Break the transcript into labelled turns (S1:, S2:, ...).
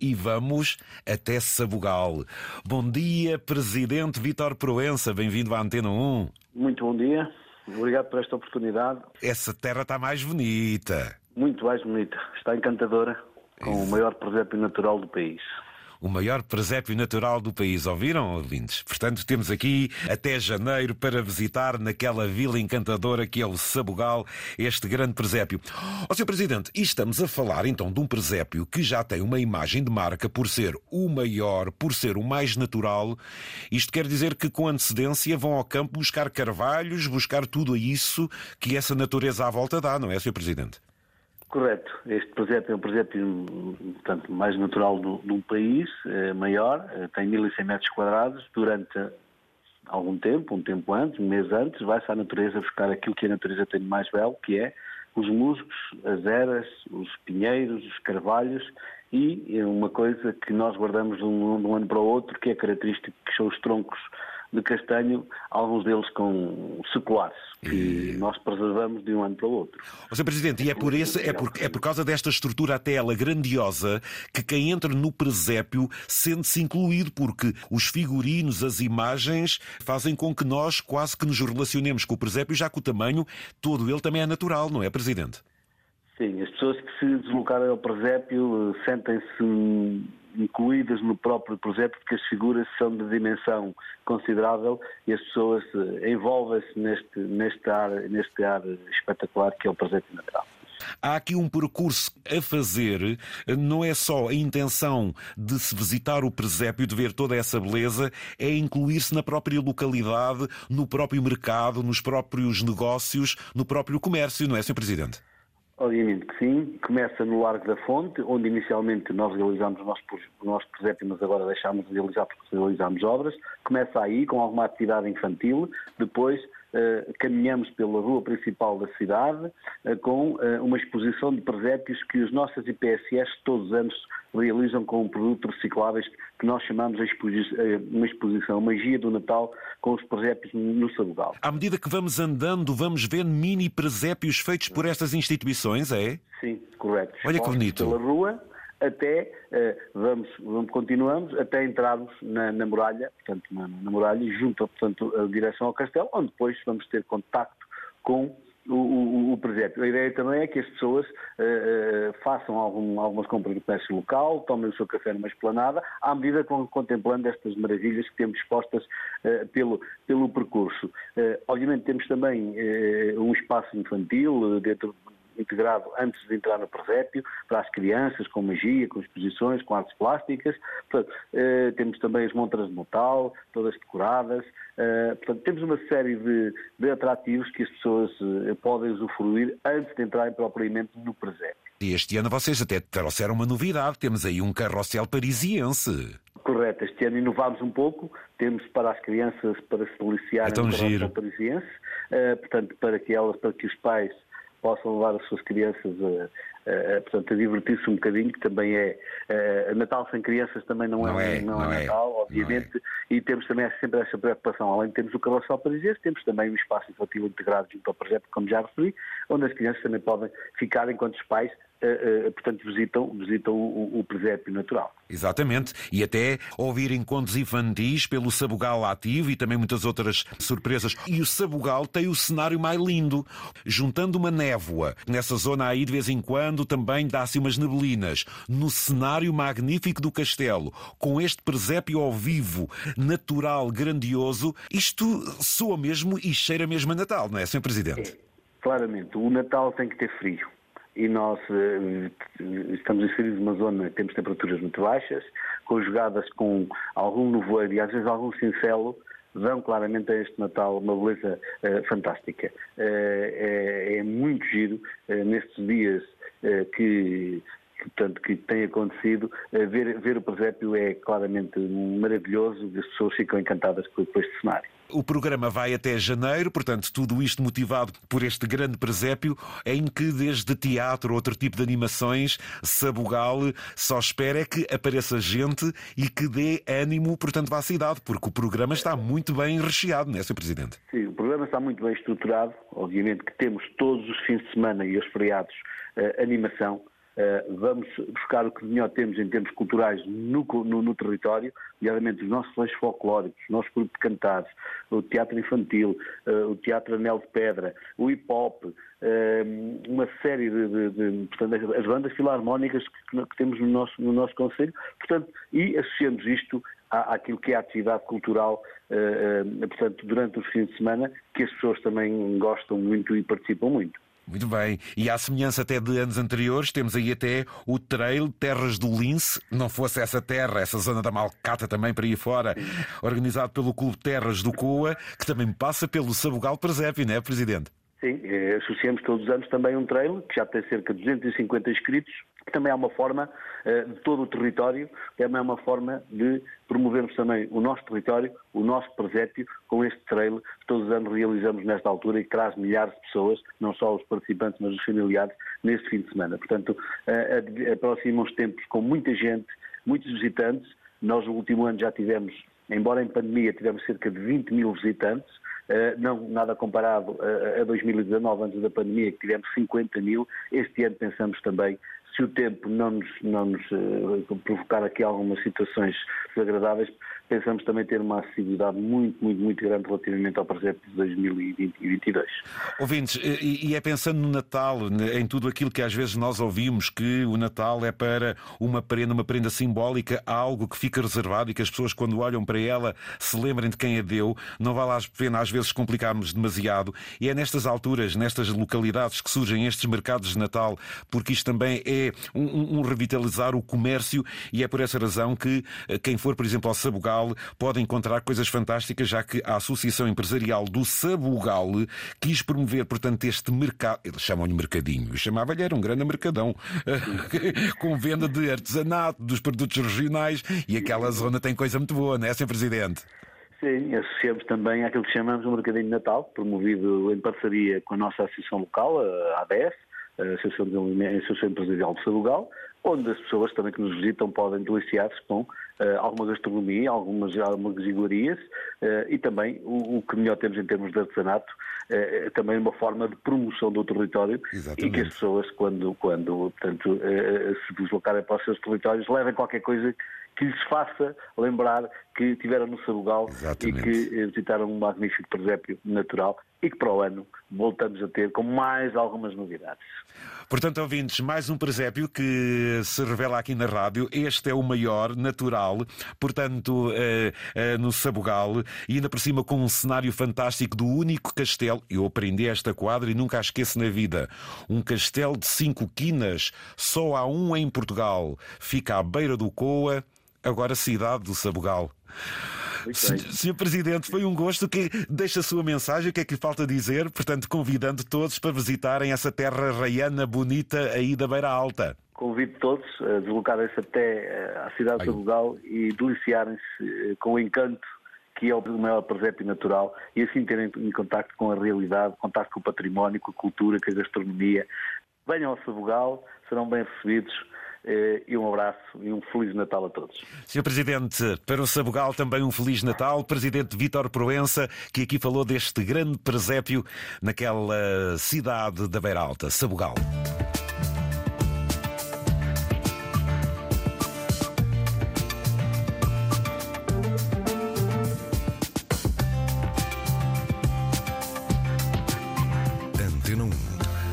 S1: e vamos até Sabugal. Bom dia, Presidente Vítor Proença, bem-vindo à Antena 1.
S2: Muito bom dia, obrigado por esta oportunidade.
S1: Essa terra está mais bonita.
S2: Muito mais bonita, está encantadora, com Isso. o maior presépio natural do país
S1: o maior presépio natural do país. Ouviram, ouvintes? Portanto, temos aqui até janeiro para visitar naquela vila encantadora que é o Sabugal, este grande presépio. Ó, oh, Sr. Presidente, e estamos a falar então de um presépio que já tem uma imagem de marca por ser o maior, por ser o mais natural. Isto quer dizer que com antecedência vão ao campo buscar carvalhos, buscar tudo isso que essa natureza à volta dá, não é, Sr. Presidente?
S2: Correto. Este projeto é um projeto portanto, mais natural do, do país, é maior, eh, tem 1.100 metros quadrados. Durante algum tempo, um tempo antes, um mês antes, vai-se à natureza buscar aquilo que a natureza tem de mais belo, que é os musgos, as eras, os pinheiros, os carvalhos e uma coisa que nós guardamos de um, de um ano para o outro, que é característico, que são os troncos de castanho, alguns deles com seculares, que e... nós preservamos de um ano para o outro.
S1: O Sr. Presidente, e é por, esse, é, por, é por causa desta estrutura até ela grandiosa que quem entra no presépio sente-se incluído, porque os figurinos, as imagens, fazem com que nós quase que nos relacionemos com o presépio, já que o tamanho todo ele também é natural, não é, Presidente?
S2: Sim, as pessoas que se deslocarem ao presépio eh, sentem-se incluídas no próprio presépio porque as figuras são de dimensão considerável e as pessoas eh, envolvem-se neste, neste, ar, neste ar espetacular que é o presépio natural.
S1: Há aqui um percurso a fazer, não é só a intenção de se visitar o presépio, de ver toda essa beleza, é incluir-se na própria localidade, no próprio mercado, nos próprios negócios, no próprio comércio, não é, Sr. Presidente?
S2: Obviamente que sim. Começa no Largo da Fonte, onde inicialmente nós realizámos o nosso, presépio, mas agora deixámos de realizar porque realizámos obras. Começa aí, com alguma atividade infantil. Depois caminhamos pela rua principal da cidade eh, com eh, uma exposição de presépios que as nossas IPSS todos os anos realizam com produtos recicláveis que nós chamamos uma exposição Magia do Natal com os presépios no Sabugal.
S1: À medida que vamos andando, vamos vendo mini presépios feitos por estas instituições, é?
S2: Sim, correto.
S1: Olha que bonito.
S2: Pela rua, até, uh, vamos, vamos, continuamos, até entrarmos na, na muralha, portanto, na, na, muralha, e junto, portanto, a direção ao castelo, onde depois vamos ter contacto com o, o, o. A ideia também é que as pessoas uh, uh, façam algum, algumas compras no comércio local, tomem o seu café numa esplanada, à medida que vão contemplando estas maravilhas que temos expostas uh, pelo, pelo percurso. obviamente temos também um espaço infantil dentro integrado antes de entrar no presépio, para as crianças, com magia, com exposições, com artes plásticas. Portanto, eh, temos também as montras de Natal, todas decoradas. Eh, portanto, temos uma série de, de atrativos que as pessoas eh, podem usufruir antes de entrarem propriamente no presépio.
S1: E este ano vocês até trouxeram uma novidade, temos aí um carrossel parisiense.
S2: Correto, este ano inovámos um pouco, temos para as crianças para se deliciarem
S1: então,
S2: um
S1: carrossel
S2: parisiense, uh, portanto, para que elas, para que os pais possam levar as suas crianças a, portanto, a divertir-se um bocadinho, que também é uh, Natal sem crianças também não, é não é, é, não, não é, Natal, obviamente, e temos também sempre essa preocupação. Além de termos o carrossel parisiense, temos também um espaço infantil integrado junto ao projeto, como já referi, onde as crianças também podem ficar enquanto os pais Uh, uh, portanto, visitam, visitam o, o, presépio natural.
S1: Exatamente, e até ouvirem contos infantis pelo Sabugal ativo e também muitas outras surpresas. E o Sabugal tem o cenário mais lindo, juntando uma névoa. Nessa zona aí, de vez em quando, também dá-se umas neblinas. No cenário magnífico do castelo, com este presépio ao vivo, natural, grandioso, isto soa mesmo e cheira mesmo a Natal, não é, Sr. Presidente? É,
S2: claramente, o Natal tem que ter frio e nós uh, estamos inseridos numa zona que temos temperaturas muito baixas, conjugadas com algum nevoeiro e às vezes algum cincelo, dão claramente a este Natal uma beleza uh, fantástica. Uh, é, é, muito giro nestes dias que portanto, que tem acontecido, ver, ver o presépio é claramente maravilhoso e as pessoas ficam encantadas com, este cenário.
S1: O programa vai até janeiro, portanto, tudo isto motivado por este grande presépio, em que desde teatro, outro tipo de animações, Sabugal só espera é que apareça gente e que dê ânimo, portanto, à cidade, porque o programa está muito bem recheado, não é, Sr. Presidente?
S2: Sim, o programa está muito bem estruturado. Obviamente que temos todos os fins de semana e os feriados animação vamos buscar o que melhor temos em termos culturais no, no, no território, nomeadamente os nossos leis folclóricos, o nosso grupo de cantares, o teatro infantil, o teatro Anel de Pedra, o hip-hop, uma série de, de, de, portanto, as bandas filarmónicas que, que temos no nosso, no nosso Conselho, portanto, e associamos isto à, àquilo que é a atividade cultural, portanto, durante os fins de semana, que as pessoas também gostam muito e participam muito.
S1: Muito bem. E à semelhança até de anos anteriores, temos aí até o Trail Terras do Lince, não fosse essa terra, essa zona da Malcata também para aí fora, organizado pelo Clube Terras do Coa, que também passa pelo Sabugal Presépio, não é, Presidente?
S2: Sim, eh, associamos todos os anos também um trail, que já tem cerca de 250 inscritos, que também é uma forma uh, de todo o território, também é uma forma de promovermos também o nosso território, o nosso presépio, com este trail que todos os anos realizamos nesta altura e que traz milhares de pessoas, não só os participantes, mas os familiares, neste fim de semana. Portanto, uh, aproximam os tempos com muita gente, muitos visitantes. Nós, no último ano, já tivemos, embora em pandemia, tivemos cerca de 20 mil visitantes, não nada comparado a, a 2019, antes da pandemia, que tivemos 50 mil. Este ano pensamos também se o tempo não nos, não nos uh, provocar aqui algumas situações desagradáveis, pensamos também ter uma acessibilidade muito, muito, muito grande relativamente ao projeto de 2022.
S1: Ouvintes, e, é pensando no Natal, em tudo aquilo que às vezes nós ouvimos, que o Natal é para uma prenda, uma prenda simbólica, algo que fica reservado e que as pessoas, quando olham para ela, se lembrem de quem a deu, não vale a pena às vezes complicarmos demasiado. E é nestas alturas, nestas localidades que surgem estes mercados de Natal, porque isto também é um, um revitalizar o comércio e é por essa razão que eh, quem for, por exemplo, ao Sabugal pode encontrar coisas fantásticas, já que a Associação Empresarial do Sabugal quis promover, portanto, este mercado. Eles chamam-lhe mercadinho. Chamava-lhe era um grande mercadão com venda de artesanato, dos produtos regionais e aquela zona tem coisa muito boa, não é, Sr. Presidente?
S2: Sim, associamos também àquilo que chamamos o Mercadinho de Natal, promovido em parceria com a nossa associação local, a ABS, a Associação, Empresarial de Salugal, onde as pessoas também que nos visitam podem deliciar-se com uh, alguma gastronomia, algumas, algumas iguarias uh, e também o, o, que melhor temos em termos de artesanato, uh, também uma forma de promoção do território Exatamente. e que as pessoas, quando, quando portanto, se deslocarem para os seus territórios, levem qualquer coisa que lhes faça lembrar que tiveram no Sabugal Exatamente. e que visitaram um magnífico presépio natural e que para o ano voltamos a ter com mais algumas novidades.
S1: Portanto, ouvintes, mais um presépio que se revela aqui na rádio. Este é o maior, natural, portanto, eh, eh, no Sabugal, e ainda por cima com um cenário fantástico do único castelo. Eu aprendi esta quadra e nunca a esqueço na vida. Um castelo de cinco quinas, só há um em Portugal. Fica à beira do Coa, agora cidade do Sabugal. Senhor Presidente, foi um gosto. Que deixa a sua mensagem, o que é que lhe falta dizer? Portanto, convidando todos para visitarem essa terra raiana bonita aí da Beira Alta.
S2: Convido todos a deslocarem-se até eh, à cidade de Portugal e deliciarem-se eh, com o encanto que é o maior presépio natural e assim terem em contato com a realidade, contato com o património, com a cultura, com a gastronomia. Venham ao Sabugal, serão bem recebidos e um abraço e um Feliz Natal a todos.
S1: Sr. Presidente, para o Sabugal também um Feliz Natal. Presidente Vítor Proença, que aqui falou deste grande presépio naquela cidade da Beira Alta, Sabugal.